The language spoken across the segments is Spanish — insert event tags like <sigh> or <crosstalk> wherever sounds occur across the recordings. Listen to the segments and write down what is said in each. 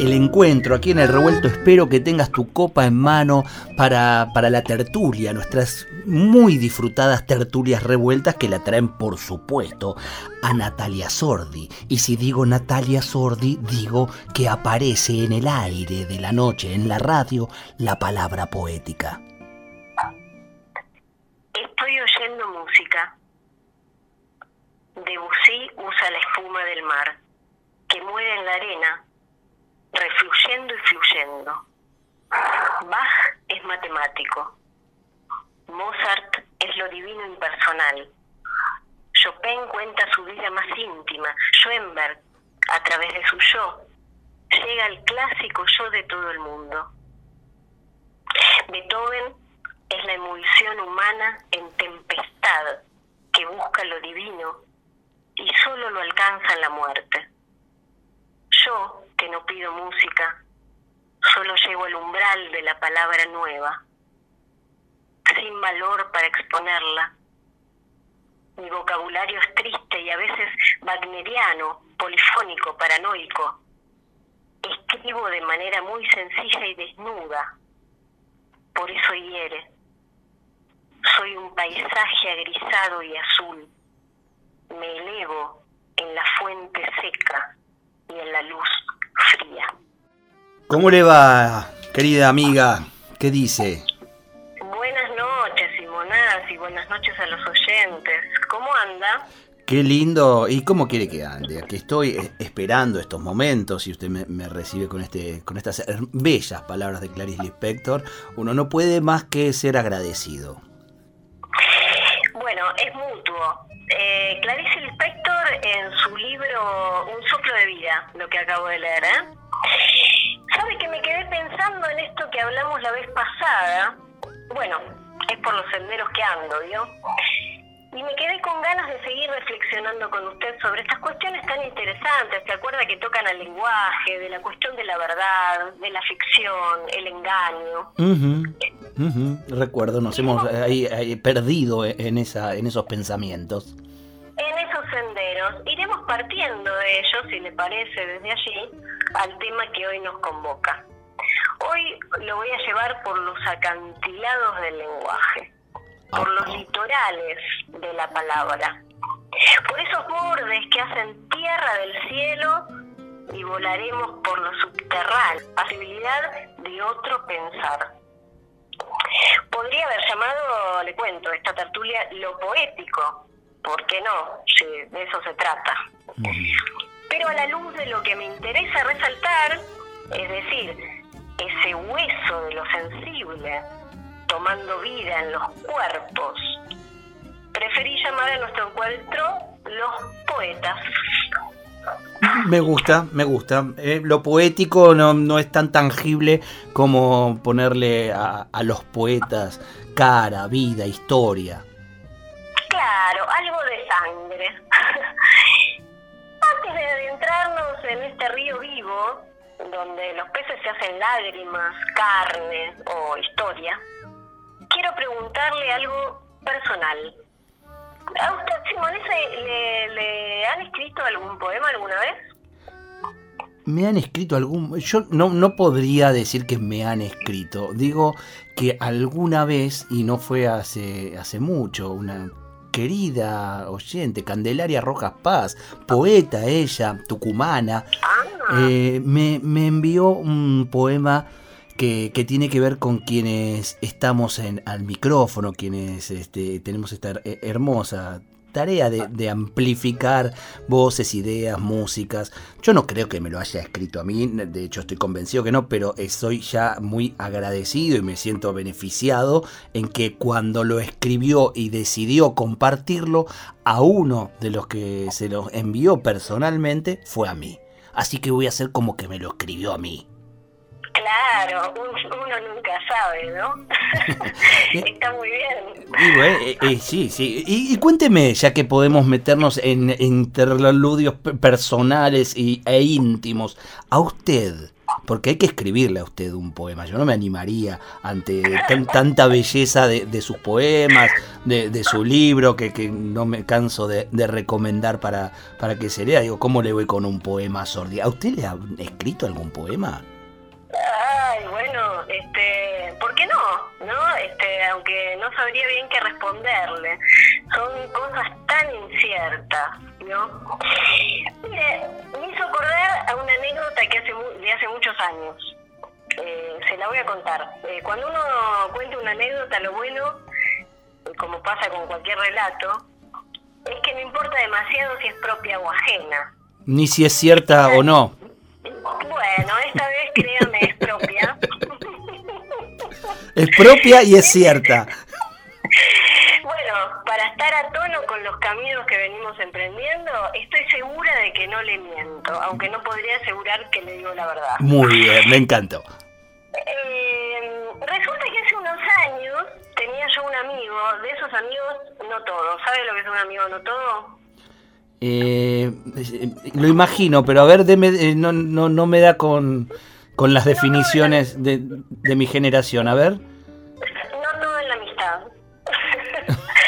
El encuentro aquí en el revuelto. Espero que tengas tu copa en mano para, para la tertulia, nuestras muy disfrutadas tertulias revueltas que la traen, por supuesto, a Natalia Sordi. Y si digo Natalia Sordi, digo que aparece en el aire de la noche, en la radio, la palabra poética. Estoy oyendo música. Debussy usa la espuma del mar, que muere en la arena refluyendo y fluyendo. Bach es matemático. Mozart es lo divino impersonal. Chopin cuenta su vida más íntima. Schoenberg, a través de su yo, llega al clásico yo de todo el mundo. Beethoven es la emulsión humana en tempestad que busca lo divino y solo lo alcanza en la muerte. Yo, que no pido música, solo llego al umbral de la palabra nueva, sin valor para exponerla. Mi vocabulario es triste y a veces wagneriano, polifónico, paranoico. Escribo de manera muy sencilla y desnuda, por eso hiere. Soy un paisaje agrisado y azul. Me elevo en la fuente seca y en la luz fría. ¿Cómo le va, querida amiga? ¿Qué dice? Buenas noches, Simonás, y buenas noches a los oyentes. ¿Cómo anda? Qué lindo. ¿Y cómo quiere que ande? Aquí estoy eh, esperando estos momentos y usted me, recibe con, este, con estas bellas palabras de Clarice Lispector. Uno no puede más que ser agradecido. Bueno, es mutuo. Eh, Clarice Lispector en su libro Un soplo de vida, lo que acabo de leer, ¿eh? ¿Sabe que me quedé pensando en esto que hablamos la vez pasada? Bueno, es por los senderos que ando, ¿vio? Y me quedé con ganas de seguir reflexionando con usted sobre estas cuestiones tan interesantes. ¿Se acuerda que tocan al lenguaje, de la cuestión de la verdad, de la ficción, el engaño? Recuerdo, nos hemos ahí, perdido en, esa, en esos pensamientos. En esos senderos. Iremos partiendo de ellos, si le parece, desde allí, al tema que hoy nos convoca. Hoy lo voy a llevar por los acantilados del lenguaje, por los litorales de la palabra, por esos bordes que hacen tierra del cielo y volaremos por lo subterráneo, posibilidad de otro pensar. Podría haber llamado, le cuento, esta tertulia lo poético, ¿por qué no? Si de eso se trata. Pero a la luz de lo que me interesa resaltar, es decir, ese hueso de lo sensible, tomando vida en los cuerpos, preferí llamar a nuestro encuentro los poetas. Me gusta, me gusta. Eh, lo poético no, no, es tan tangible como ponerle a, a, los poetas cara, vida, historia. Claro, algo de sangre. <laughs> Antes de adentrarnos en este río vivo, donde los peces se hacen lágrimas, carne o historia, quiero preguntarle algo personal. ¿A usted, Simón, le, le han escrito algún poema alguna vez? me han escrito algún... Yo no, no podría decir que me han escrito. Digo que alguna vez, y no fue hace, hace mucho, una querida oyente, Candelaria Rojas Paz, poeta ella, tucumana, eh, me, me, envió un poema que, tiene que ver con quienes estamos en, al micrófono, quienes este, tenemos esta hermosa tarea de, amplificar voces, ideas, músicas. Yo no creo que me lo haya escrito a mí, de hecho estoy convencido que no, pero estoy ya muy agradecido y me siento beneficiado en que cuando lo escribió y decidió compartirlo, a uno de los que se lo envió personalmente fue a mí. Así que voy a hacer como que me lo escribió a mí. Claro, uno nunca sabe, ¿no? <laughs> Está muy bien. Y eh, eh, sí, sí. Y, cuénteme, ya que podemos meternos en, interludios personales y, e íntimos, a usted, porque hay que escribirle a usted un poema. Yo no me animaría ante tanta belleza de, sus poemas, de, su libro, que, no me canso de, recomendar para, para que se lea. Digo, ¿cómo le voy con un poema sordi? ¿A usted le ha escrito algún poema? Este, ¿por qué no? ¿No? Este, aunque no sabría bien qué responderle. Son cosas tan inciertas, ¿no? Mire, me hizo acordar a una anécdota que hace de hace muchos años. Eh, se la voy a contar. Eh, cuando uno cuenta una anécdota, lo bueno, como pasa con cualquier relato, es que no importa demasiado si es propia o ajena. Ni si es cierta o no. Bueno, esta vez créame, es propia. Es propia y es cierta. Bueno, para estar a tono con los caminos que venimos emprendiendo, estoy segura de que no le miento, aunque no podría asegurar que le digo la verdad. Muy bien, me encantó. Eh, resulta que hace unos años tenía yo un amigo, de esos amigos no todos. ¿Sabe lo que es un amigo no todo? Eh, lo imagino, pero a ver, deme, eh, no, no, no me da con, con las definiciones de, de mi generación. A ver.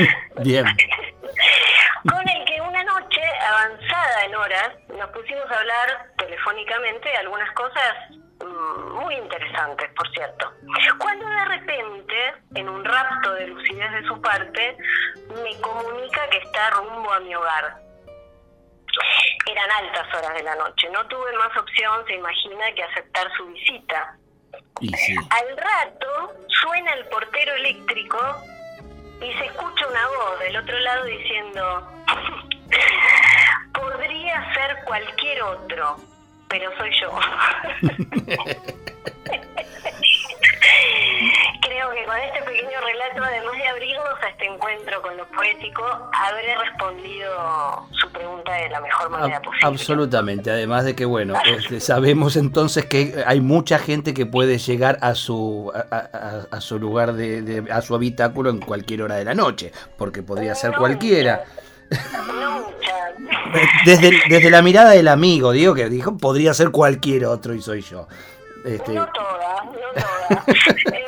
<laughs> Bien. Con el que una noche, avanzada en horas, nos pusimos a hablar telefónicamente de algunas cosas mm, muy interesantes, por cierto. Cuando de repente, en un rapto de lucidez de su parte, me comunica que está rumbo a mi hogar eran altas horas de la noche. No tuve más opción, se imagina, que aceptar su visita. Al rato suena el portero eléctrico y se escucha una voz del otro lado diciendo, <laughs> podría ser cualquier otro, pero soy yo. <laughs> Que con este pequeño relato, además de abrirnos a este encuentro con lo poético, habré respondido su pregunta de la mejor manera posible. Absolutamente, además de que, bueno, este, sabemos entonces que hay mucha gente que puede llegar a su, a, su lugar, de, a su habitáculo en cualquier hora de la noche, porque podría ser cualquiera. <laughs> Desde, desde la mirada del amigo, digo que dijo, podría ser cualquier otro y soy yo. Este... No todas, no todas. <laughs>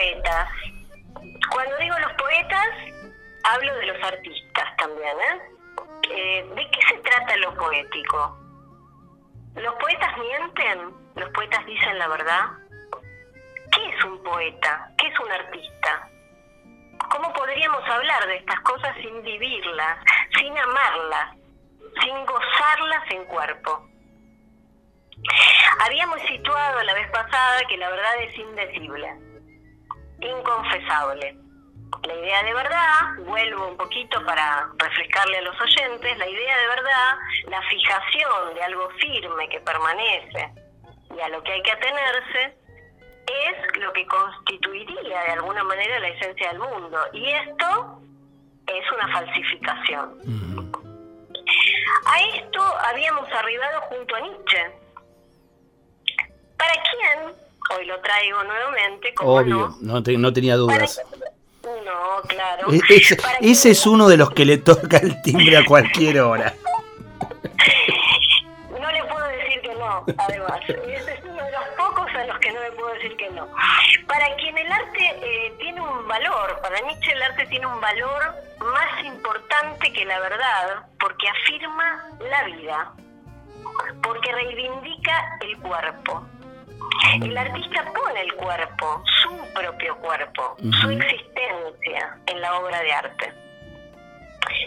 Poetas. Cuando digo los poetas, hablo de los artistas también. ¿eh? ¿eh? de qué se trata lo poético? ¿Los poetas mienten? ¿Los poetas dicen la verdad? ¿Qué es un poeta? ¿Qué es un artista? ¿Cómo podríamos hablar de estas cosas sin vivirlas, sin amarlas, sin gozarlas en cuerpo? Habíamos situado la vez pasada que la verdad es indecible, inconfesable. La idea de verdad, vuelvo un poquito para refrescarle a los oyentes, la idea de verdad, la fijación de algo firme que permanece y a lo que hay que atenerse, es lo que constituiría de alguna manera la esencia del mundo. Y esto es una falsificación. A esto habíamos arribado junto a Nietzsche, ¿Para quién? Hoy lo traigo nuevamente. Obvio, no, no, tenía dudas. No, claro. E-, ese, es uno de los que le toca el timbre a cualquier hora. <laughs> No le puedo decir que no, además. Ese es uno de los pocos a los que no le puedo decir que no. Para quien el arte eh, tiene un valor, para Nietzsche el arte tiene un valor más importante que la verdad, porque afirma la vida, porque reivindica el cuerpo el artista pone el cuerpo, su propio cuerpo, su existencia en la obra de arte.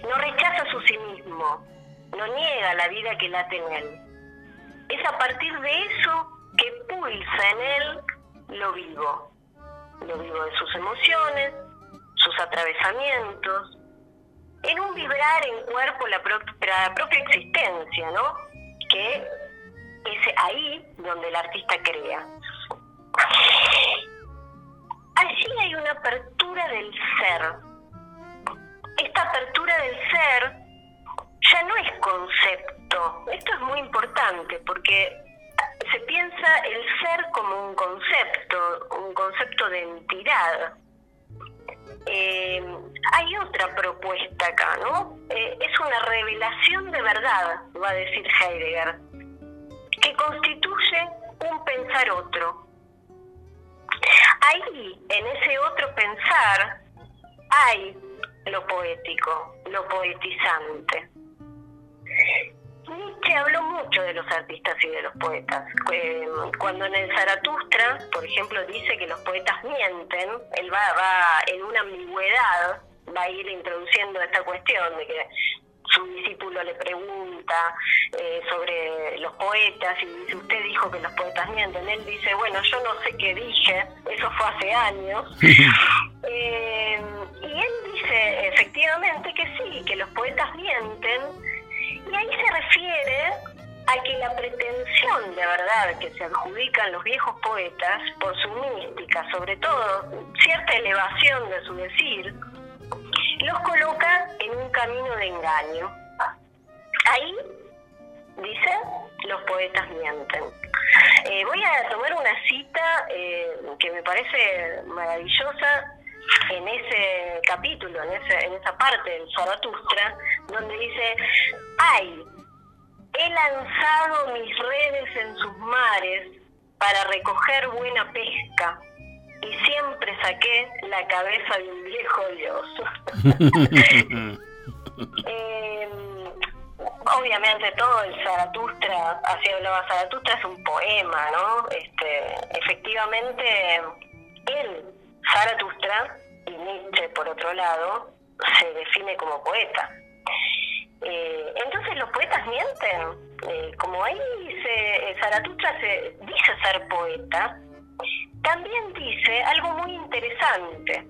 No rechaza su sí mismo, no niega la vida que late en él. Es a partir de eso que pulsa en él lo vivo. Lo vivo de sus emociones, sus atravesamientos, en un vibrar en cuerpo la, la propia existencia, ¿no? Que es ahí donde el artista crea. Allí hay una apertura del ser. Esta apertura del ser ya no es concepto. Esto es muy importante porque se piensa el ser como un concepto, un concepto de entidad. Eh, hay otra propuesta acá, ¿no? Eh, es una revelación de verdad, va a decir Heidegger, constituye un pensar otro. Ahí, en ese otro pensar, hay lo poético, lo poetizante. Nietzsche habló mucho de los artistas y de los poetas. Eh, cuando en el Zaratustra, por ejemplo, dice que los poetas mienten, él va, va en una ambigüedad, va a ir introduciendo esta cuestión de que su discípulo le pregunta eh, sobre los poetas y dice, usted dijo que los poetas mienten. Él dice, bueno, yo no sé qué dije, eso fue hace años. <laughs> Eh, y él dice efectivamente que sí, que los poetas mienten y ahí se refiere a que la pretensión de verdad que se adjudican los viejos poetas por su mística, sobre todo cierta elevación de su decir, los coloca en un camino de engaño. Ahí, dice, los poetas mienten. Eh, voy a tomar una cita eh, que me parece maravillosa en ese capítulo, en, ese, en esa parte del Zaratustra, donde dice, ay, he lanzado mis redes en sus mares para recoger buena pesca y siempre saqué la cabeza de un viejo dios. <laughs> Eh, obviamente todo el Zaratustra, así hablaba Zaratustra, es un poema, ¿no? Este, efectivamente, él Zaratustra, y Nietzsche por otro lado, se define como poeta. Eh, entonces los poetas mienten. Eh, como ahí se, Zaratustra se dice ser poeta, también dice algo muy interesante.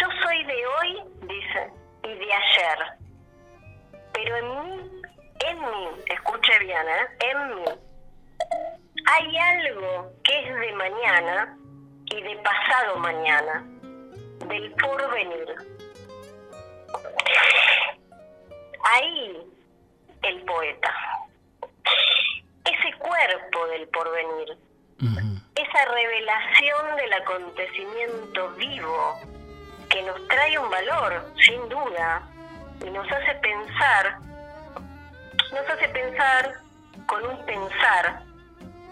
Yo soy de hoy, dice, y de ayer. Pero en mí, en mí, escuche bien, ¿eh? en mí, hay algo que es de mañana y de pasado mañana, del porvenir. Ahí el poeta, ese cuerpo del porvenir, esa revelación del acontecimiento vivo que nos trae un valor, sin duda, y nos hace pensar, nos hace pensar con un pensar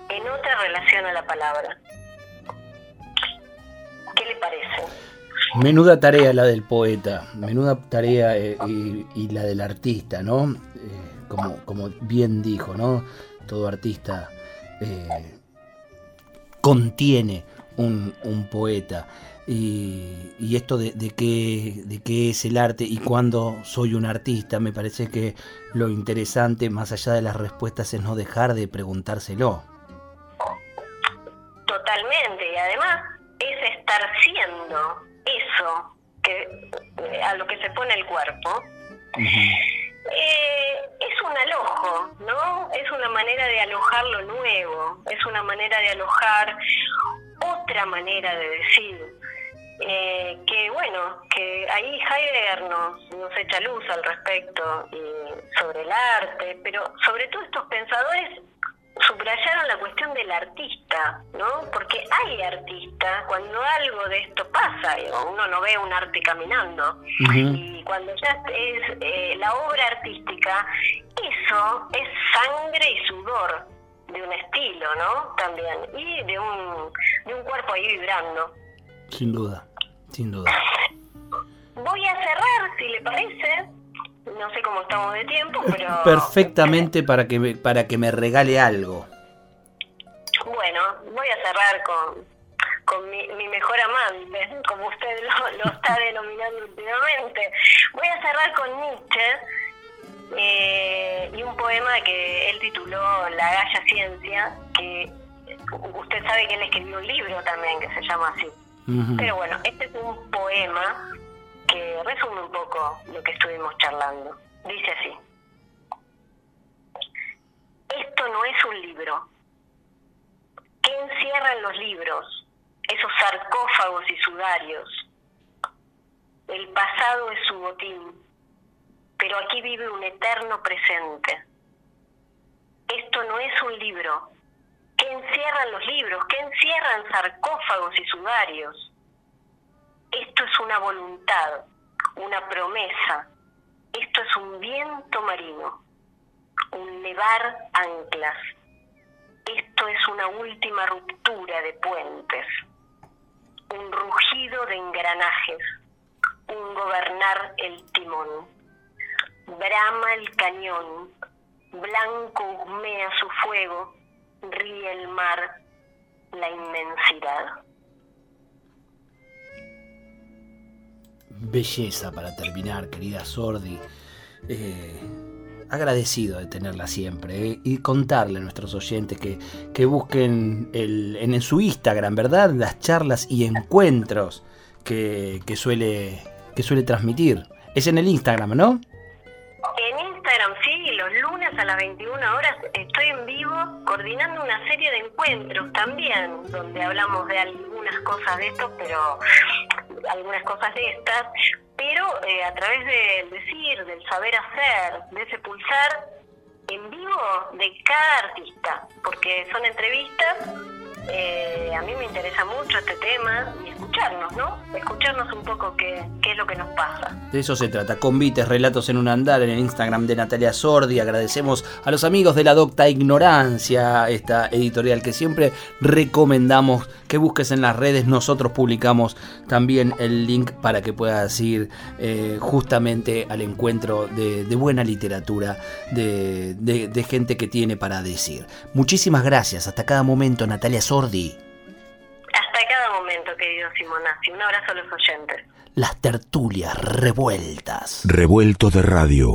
en otra relación a la palabra. ¿Qué le parece? Menuda tarea la del poeta, menuda tarea eh, y, la del artista, ¿no? Eh, como, como bien dijo, ¿no? Todo artista eh, contiene un, poeta. Y, esto de, de, qué, de qué es el arte y cuándo soy un artista, me parece que lo interesante, más allá de las respuestas, es no dejar de preguntárselo. Totalmente, y además es estar siendo eso que a lo que se pone el cuerpo. Eh, es un alojo, ¿no? Es una manera de alojar lo nuevo, es una manera de alojar otra manera de decir. Eh, que bueno, que ahí Heidegger nos, nos echa luz al respecto y sobre el arte, pero sobre todo estos pensadores subrayaron la cuestión del artista, ¿no? Porque hay artista cuando algo de esto pasa, uno no ve un arte caminando, y cuando ya es eh, la obra artística, eso es sangre y sudor de un estilo, ¿no? También, y de un, de un cuerpo ahí vibrando. Sin duda, sin duda. <laughs> Voy a cerrar, si le parece, no sé cómo estamos de tiempo, pero... Perfectamente para que me, para que me regale algo. Bueno, voy a cerrar con, con mi, mejor amante, como usted lo, está <laughs> denominando últimamente. Voy a cerrar con Nietzsche eh, y un poema que él tituló La Galla Ciencia, que usted sabe que él escribió un libro también que se llama así. Pero bueno, este es un poema que resume un poco lo que estuvimos charlando. Dice así. Esto no es un libro. ¿Qué encierran los libros? Esos sarcófagos y sudarios. El pasado es su botín, pero aquí vive un eterno presente. Esto no es un libro. ¿Qué encierran los libros? ¿Qué encierran sarcófagos y sudarios? Esto es una voluntad, una promesa. Esto es un viento marino, un nevar anclas. Esto es una última ruptura de puentes, un rugido de engranajes, un gobernar el timón. Brama el cañón, blanco humea su fuego, ríe el mar, la inmensidad. Belleza para terminar, querida Sordi. Eh, agradecido de tenerla siempre eh, y contarle a nuestros oyentes que, que busquen el, en, su Instagram, ¿verdad? Las charlas y encuentros que, que, suele, que suele transmitir. Es en el Instagram, ¿no? En Instagram, sí, los lunes a las 21 horas estoy en vivo coordinando una serie de encuentros también, donde hablamos de algunas cosas de esto, pero algunas cosas de estas, pero eh, a través del decir, del saber hacer, de ese pulsar en vivo de cada artista, porque son entrevistas eh, a mí me interesa mucho este tema y escucharnos, ¿no? Escucharnos un poco qué, es lo que nos pasa. De eso se trata. Convites, relatos en un andar en el Instagram de Natalia Sordi. Agradecemos a los amigos de la Docta Ignorancia, esta editorial que siempre recomendamos que busques en las redes. Nosotros publicamos también el link para que puedas ir eh, justamente al encuentro de, buena literatura, de gente que tiene para decir. Muchísimas gracias. Hasta cada momento, Natalia Sordi. Hasta cada momento, querido Simonazzi. Un abrazo a los oyentes. Las tertulias revueltas. Revuelto de radio.